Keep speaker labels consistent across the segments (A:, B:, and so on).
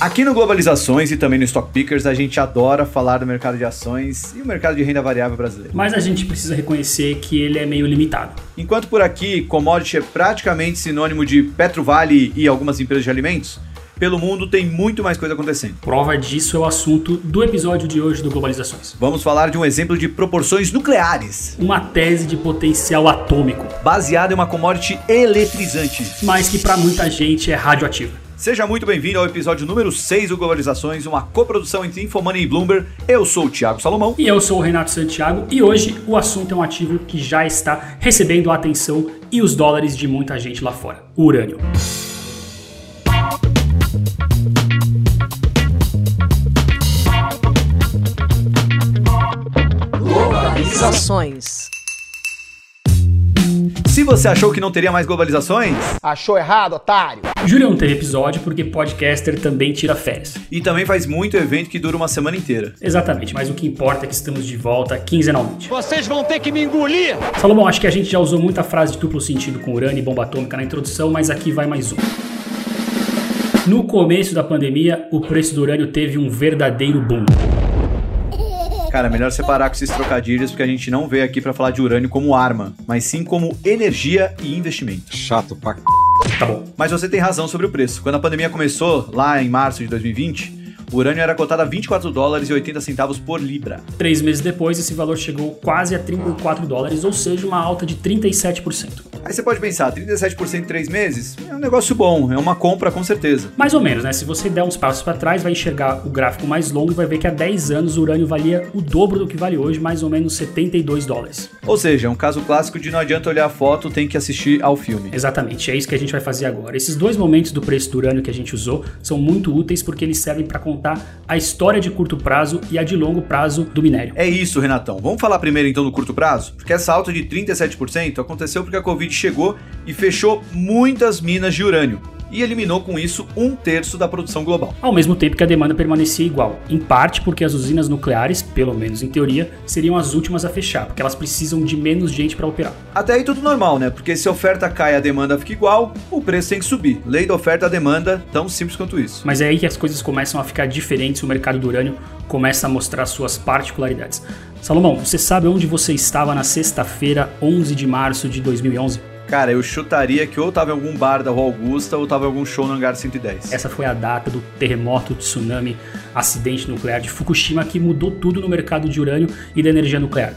A: Aqui no Globalizações e também no Stock Pickers, a gente adora falar do mercado de ações e o mercado de renda variável brasileiro.
B: Mas a gente precisa reconhecer que ele é meio limitado.
A: Enquanto por aqui, commodity é praticamente sinônimo de Petrovale e algumas empresas de alimentos, pelo mundo tem muito mais coisa acontecendo.
B: Prova disso é o assunto do episódio de hoje do Globalizações.
A: Vamos falar de um exemplo de proporções nucleares,
B: Uma tese de potencial atômico,
A: baseado em uma commodity eletrizante.
B: mas que para muita gente é radioativa.
A: Seja muito bem-vindo ao episódio número 6 do Globalizações, uma coprodução entre Infomoney e Bloomberg. Eu sou o Thiago Salomão.
B: E eu sou o Renato Santiago e hoje o assunto é um ativo que já está recebendo a atenção e os dólares de muita gente lá fora: o urânio.
C: Globalizações.
A: Se você achou que não teria mais globalizações,
C: Achou errado, otário?
B: Júlio não teve episódio porque podcaster também tira férias.
A: e também faz muito evento que dura uma semana inteira.
B: Exatamente, mas o que importa é que estamos de volta quinzenalmente.
D: Vocês vão ter que me engolir!
B: Salomão, acho que a gente já usou muita frase de duplo sentido com urânio e bomba atômica na introdução, mas aqui vai mais um. No começo da pandemia, o preço do urânio teve um verdadeiro boom.
A: Cara, melhor separar com esses trocadilhos porque a gente não veio aqui pra falar de urânio como arma, mas sim como energia e investimento.
E: Chato pra c...
B: Tá bom.
A: Mas você tem razão sobre o preço. Quando a pandemia começou, lá em março de 2020, o urânio era cotado a 24 dólares e 80 centavos por libra.
B: Três meses depois, esse valor chegou quase a 34 dólares, ou seja, uma alta de 37%.
A: Aí você pode pensar, 37% em 3 meses é um negócio bom, é uma compra com certeza.
B: Mais ou menos, né? Se você der uns passos para trás, vai enxergar o gráfico mais longo e vai ver que há 10 anos o urânio valia o dobro do que vale hoje, mais ou menos 72 dólares.
A: Ou seja, é um caso clássico de não adianta olhar a foto, tem que assistir ao filme.
B: Exatamente, é isso que a gente vai fazer agora. Esses dois momentos do preço do urânio que a gente usou são muito úteis porque eles servem para contar a história de curto prazo e a de longo prazo do minério.
A: É isso, Renatão. Vamos falar primeiro então do curto prazo? Porque essa alta de 37% aconteceu porque a Covid chegou e fechou muitas minas de urânio e eliminou com isso um terço da produção global.
B: Ao mesmo tempo que a demanda permanecia igual, em parte porque as usinas nucleares, pelo menos em teoria, seriam as últimas a fechar, porque elas precisam de menos gente para operar.
A: Até aí tudo normal, né? Porque se a oferta cai e a demanda fica igual, o preço tem que subir. Lei da oferta e demanda, tão simples quanto isso.
B: Mas é aí que as coisas começam a ficar diferentes, o mercado do urânio começa a mostrar suas particularidades. Salomão, você sabe onde você estava na sexta-feira, 11 de março de 2011?
A: Cara, eu chutaria que ou tava em algum bar da Rua Augusta ou tava em algum show no Hangar 110.
B: Essa foi a data do terremoto, tsunami, acidente nuclear de Fukushima que mudou tudo no mercado de urânio e da energia nuclear.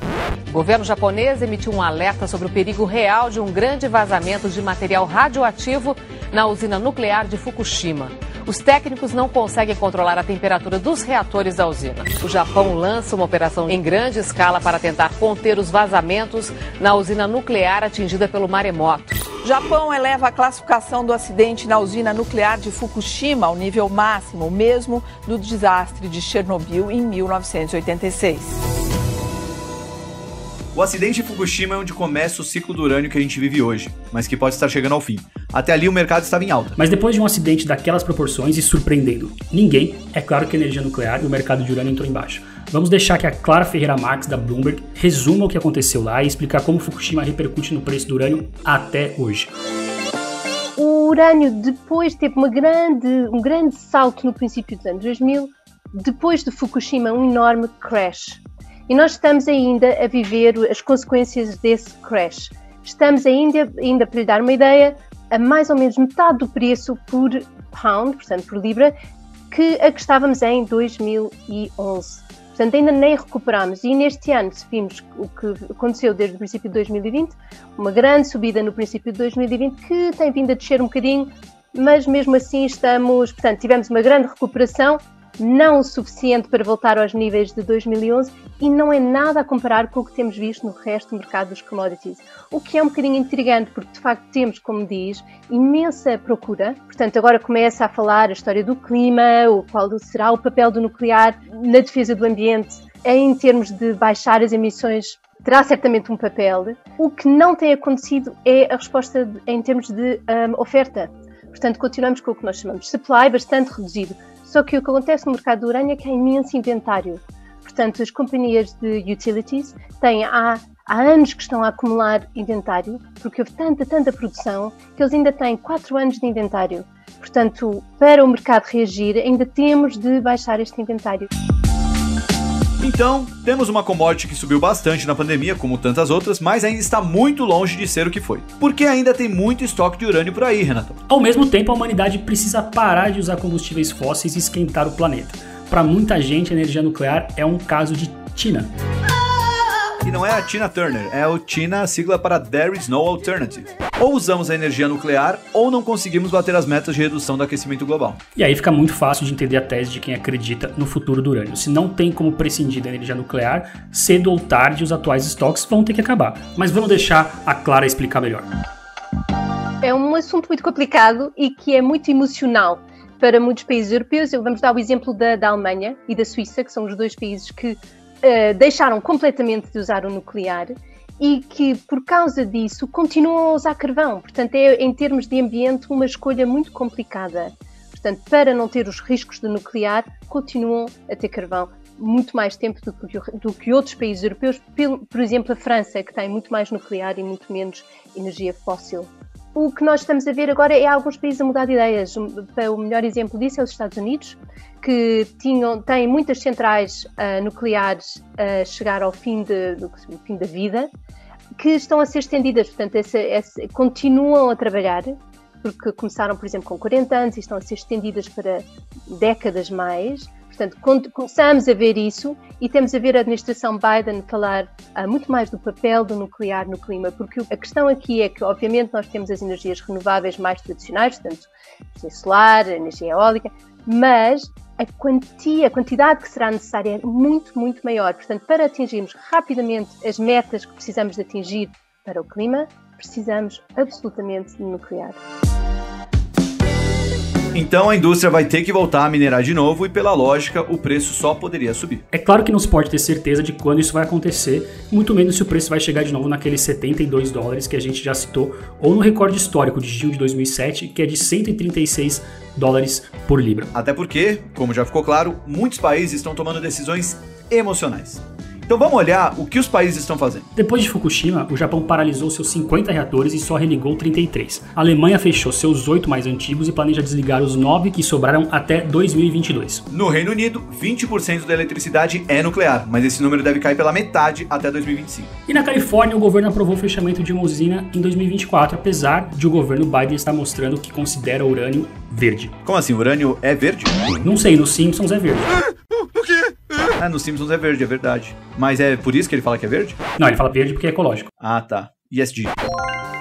F: O governo japonês emitiu um alerta sobre o perigo real de um grande vazamento de material radioativo na usina nuclear de Fukushima. Os técnicos não conseguem controlar a temperatura dos reatores da usina. O Japão lança uma operação em grande escala para tentar conter os vazamentos na usina nuclear atingida pelo maremoto.
G: Japão eleva a classificação do acidente na usina nuclear de Fukushima ao nível máximo, mesmo do desastre de Chernobyl em 1986.
A: O acidente de Fukushima é onde começa o ciclo do urânio que a gente vive hoje, mas que pode estar chegando ao fim. Até ali o mercado estava em alta.
B: Mas depois de um acidente daquelas proporções e surpreendendo ninguém, é claro que a energia nuclear e o mercado de urânio entrou embaixo. Vamos deixar que a Clara Ferreira Marques, da Bloomberg, resuma o que aconteceu lá e explicar como Fukushima repercute no preço do urânio até hoje.
H: O urânio depois teve uma grande, um grande salto no princípio dos anos 2000, depois de Fukushima, um enorme crash. E nós estamos ainda a viver as consequências desse crash. Estamos ainda, ainda para lhe dar uma ideia, a mais ou menos metade do preço por pound, portanto por libra, que a que estávamos em 2011. Portanto, ainda nem recuperamos. E neste ano, se vimos o que aconteceu desde o princípio de 2020, uma grande subida no princípio de 2020, que tem vindo a descer um bocadinho, mas mesmo assim estamos, portanto, tivemos uma grande recuperação não o suficiente para voltar aos níveis de 2011 e não é nada a comparar com o que temos visto no resto do mercado dos commodities. O que é um bocadinho intrigante, porque de facto temos, como diz, imensa procura. Portanto, agora começa a falar a história do clima, o qual será o papel do nuclear na defesa do ambiente em termos de baixar as emissões terá certamente um papel. O que não tem acontecido é a resposta em termos de um, oferta. Portanto, continuamos com o que nós chamamos de supply, bastante reduzido. Só que o que acontece no mercado do urânio é que há imenso inventário. Portanto, as companhias de utilities têm há, há anos que estão a acumular inventário, porque houve tanta, tanta produção, que eles ainda têm 4 anos de inventário. Portanto, para o mercado reagir, ainda temos de baixar este inventário.
A: Então, temos uma commodity que subiu bastante na pandemia, como tantas outras, mas ainda está muito longe de ser o que foi. Porque ainda tem muito estoque de urânio por aí, Renato.
B: Ao mesmo tempo, a humanidade precisa parar de usar combustíveis fósseis e esquentar o planeta. Para muita gente, a energia nuclear é um caso de Tina.
A: Não é a Tina Turner, é o Tina, sigla para There is no alternative. Ou usamos a energia nuclear, ou não conseguimos bater as metas de redução do aquecimento global.
B: E aí fica muito fácil de entender a tese de quem acredita no futuro do urânio. Se não tem como prescindir da energia nuclear, cedo ou tarde os atuais estoques vão ter que acabar. Mas vamos deixar a Clara explicar melhor.
H: É um assunto muito complicado e que é muito emocional para muitos países europeus. Vamos dar o exemplo da, da Alemanha e da Suíça, que são os dois países que uh, deixaram completamente de usar o nuclear e que, por causa disso, continuam a usar carvão. Portanto, é, em termos de ambiente, uma escolha muito complicada. Portanto, para não ter os riscos do nuclear, continuam a ter carvão muito mais tempo do que, do que outros países europeus, por exemplo, a França, que tem muito mais nuclear e muito menos energia fóssil. O que nós estamos a ver agora é alguns países a mudar de ideias. O melhor exemplo disso é os Estados Unidos, que tinham, têm muitas centrais uh, nucleares a chegar ao fim, de, do, fim da vida, que estão a ser estendidas, portanto, essa, essa, continuam a trabalhar, porque começaram, por exemplo, com 40 anos e estão a ser estendidas para décadas mais. Portanto, começamos a ver isso e temos a ver a administração Biden falar uh, muito mais do papel do nuclear no clima, porque a questão aqui é que, obviamente, nós temos as energias renováveis mais tradicionais, portanto, energia solar, energia eólica, mas a quantia, a quantidade que será necessária é muito, muito maior. Portanto, para atingirmos rapidamente as metas que precisamos de atingir para o clima, precisamos absolutamente de nuclear.
A: Então a indústria vai ter que voltar a minerar de novo e, pela lógica, o preço só poderia subir.
B: É claro que não se pode ter certeza de quando isso vai acontecer, muito menos se o preço vai chegar de novo naqueles 72 dólares que a gente já citou, ou no recorde histórico de junho de 2007, que é de 136 dólares por libra.
A: Até porque, como já ficou claro, muitos países estão tomando decisões emocionais. Então vamos olhar o que os países estão fazendo.
B: Depois de Fukushima, o Japão paralisou seus 50 reatores e só religou 33. A Alemanha fechou seus oito mais antigos e planeja desligar os nove que sobraram até 2022.
A: No Reino Unido, 20% da eletricidade é nuclear, mas esse número deve cair pela metade até 2025.
B: E na Califórnia, o governo aprovou o fechamento de uma usina em 2024, apesar de o governo Biden estar mostrando que considera o urânio verde.
A: Como assim? O urânio é verde?
B: Não sei, nos Simpsons é verde.
A: Ah, no Simpsons é verde, é verdade. Mas é por isso que ele fala que é verde?
B: Não, ele fala verde porque é ecológico.
A: Ah, tá. ESG.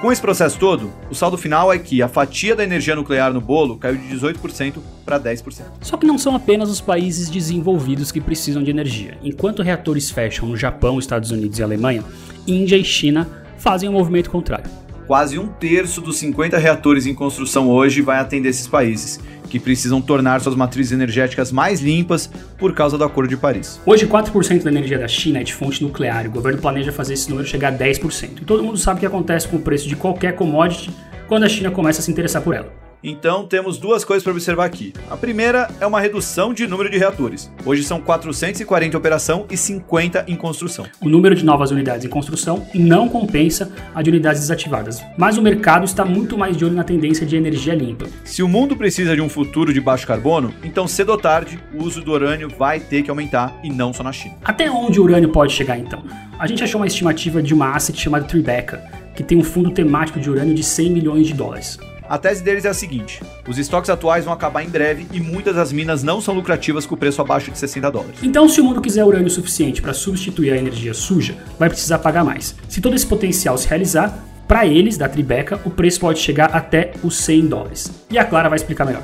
A: Com esse processo todo, o saldo final é que a fatia da energia nuclear no bolo caiu de 18% para 10%.
B: Só que não são apenas os países desenvolvidos que precisam de energia. Enquanto reatores fecham no Japão, Estados Unidos e Alemanha, Índia e China fazem o um movimento contrário.
A: Quase um terço dos 50 reatores em construção hoje vai atender esses países, que precisam tornar suas matrizes energéticas mais limpas por causa do Acordo de Paris.
B: Hoje, 4% da energia da China é de fonte nuclear e o governo planeja fazer esse número chegar a 10%. E todo mundo sabe o que acontece com o preço de qualquer commodity quando a China começa a se interessar por ela.
A: Então temos duas coisas para observar aqui. A primeira é uma redução de número de reatores. Hoje são 440 em operação e 50 em construção.
B: O número de novas unidades em construção não compensa a de unidades desativadas, mas o mercado está muito mais de olho na tendência de energia limpa.
A: Se o mundo precisa de um futuro de baixo carbono, então cedo ou tarde o uso do urânio vai ter que aumentar e não só na China.
B: Até onde o urânio pode chegar então? A gente achou uma estimativa de uma asset chamada Tribeca, que tem um fundo temático de urânio de 100 milhões de dólares.
A: A tese deles é a seguinte: os estoques atuais vão acabar em breve e muitas das minas não são lucrativas com o preço abaixo de 60 dólares.
B: Então, se o mundo quiser urânio suficiente para substituir a energia suja, vai precisar pagar mais. Se todo esse potencial se realizar, para eles, da Tribeca, o preço pode chegar até os 100 dólares. E a Clara vai explicar melhor.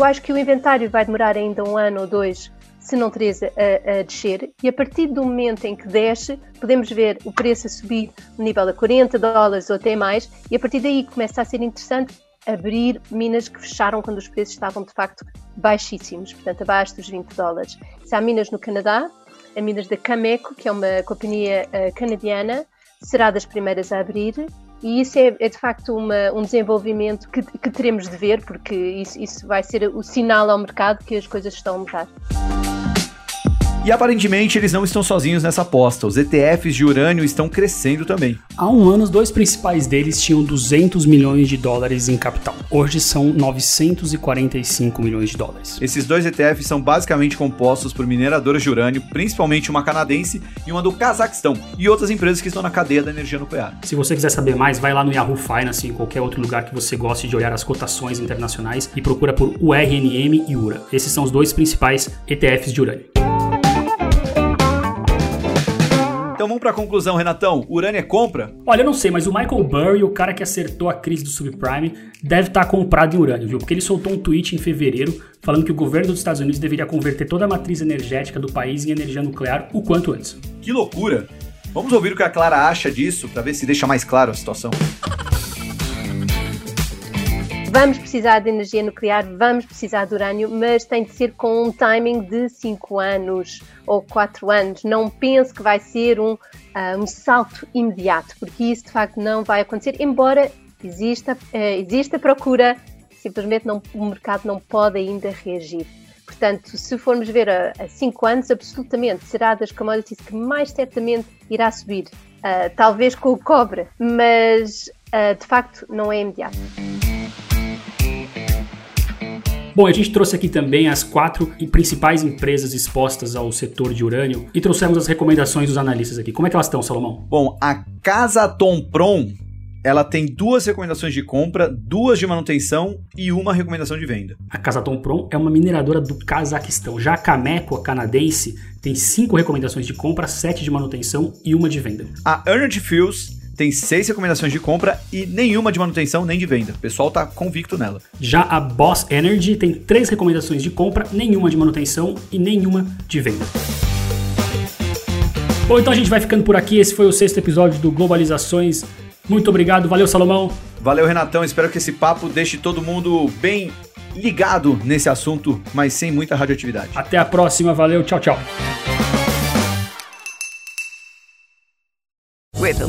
H: eu acho que o inventário vai demorar ainda um ano ou dois, se não a, a descer, e a partir do momento em que desce, podemos ver o preço a subir no nível de 40 dólares ou até mais, e a partir daí começa a ser interessante abrir minas que fecharam quando os preços estavam de facto baixíssimos, portanto abaixo dos 20 dólares. Se há minas no Canadá, a minas da Cameco, que é uma companhia uh, canadiana, será das primeiras a abrir e isso é, é de facto uma, um desenvolvimento que, que, teremos de ver, porque isso, isso vai ser o sinal ao mercado que as coisas estão a mudar.
A: E aparentemente eles não estão sozinhos nessa aposta. Os ETFs de urânio estão crescendo também.
B: Há um ano, os dois principais deles tinham 200 milhões de dólares em capital. Hoje são 945 milhões de dólares.
A: Esses dois ETFs são basicamente compostos por mineradoras de urânio, principalmente uma canadense e uma do Cazaquistão, e outras empresas que estão na cadeia da energia nuclear.
B: Se você quiser saber mais, vai lá no Yahoo Finance, em qualquer outro lugar que você goste de olhar as cotações internacionais e procura por URNM e URA. Esses são os dois principais ETFs de urânio.
A: Então vamos para a conclusão, Renatão. Urânio é compra?
B: Olha, eu não sei, mas o Michael Burry, o cara que acertou a crise do subprime, deve estar tá comprado em urânio, viu? Porque ele soltou um tweet em fevereiro falando que o governo dos Estados Unidos deveria converter toda a matriz energética do país em energia nuclear o quanto antes.
A: Que loucura! Vamos ouvir o que a Clara acha disso para ver se deixa mais claro a situação.
H: Vamos precisar de energia nuclear, vamos precisar de urânio, mas tem de ser com um timing de 5 anos ou 4 anos. Não pense que vai ser um, uh, um salto imediato, porque isso de facto não vai acontecer, embora exista, uh, exista procura, simplesmente não, o mercado não pode ainda reagir. Portanto, se formos ver a 5 anos, absolutamente será das commodities que mais certamente irá subir. Uh, talvez com o cobre, mas de facto não é imediato.
B: Bom, a gente trouxe aqui também as quatro principais empresas expostas ao setor de urânio e trouxemos as recomendações dos analistas aqui. Como é que elas estão, Salomão?
A: Bom, a Casa Tompron ela tem duas recomendações de compra, duas de manutenção e uma recomendação de venda.
B: A Casa Tompron é uma mineradora do Cazaquistão. Já a Cameco, a canadense, tem cinco recomendações de compra, sete de manutenção e uma de venda.
A: A Energy Fuels tem seis recomendações de compra e nenhuma de manutenção nem de venda. O pessoal tá convicto nela.
B: Já a Boss Energy tem três recomendações de compra, nenhuma de manutenção e nenhuma de venda. Bom, então a gente vai ficando por aqui. Esse foi o sexto episódio do Globalizações. Muito obrigado, valeu Salomão.
A: Valeu Renatão, espero que esse papo deixe todo mundo bem ligado nesse assunto, mas sem muita radioatividade.
B: Até a próxima, valeu, tchau, tchau.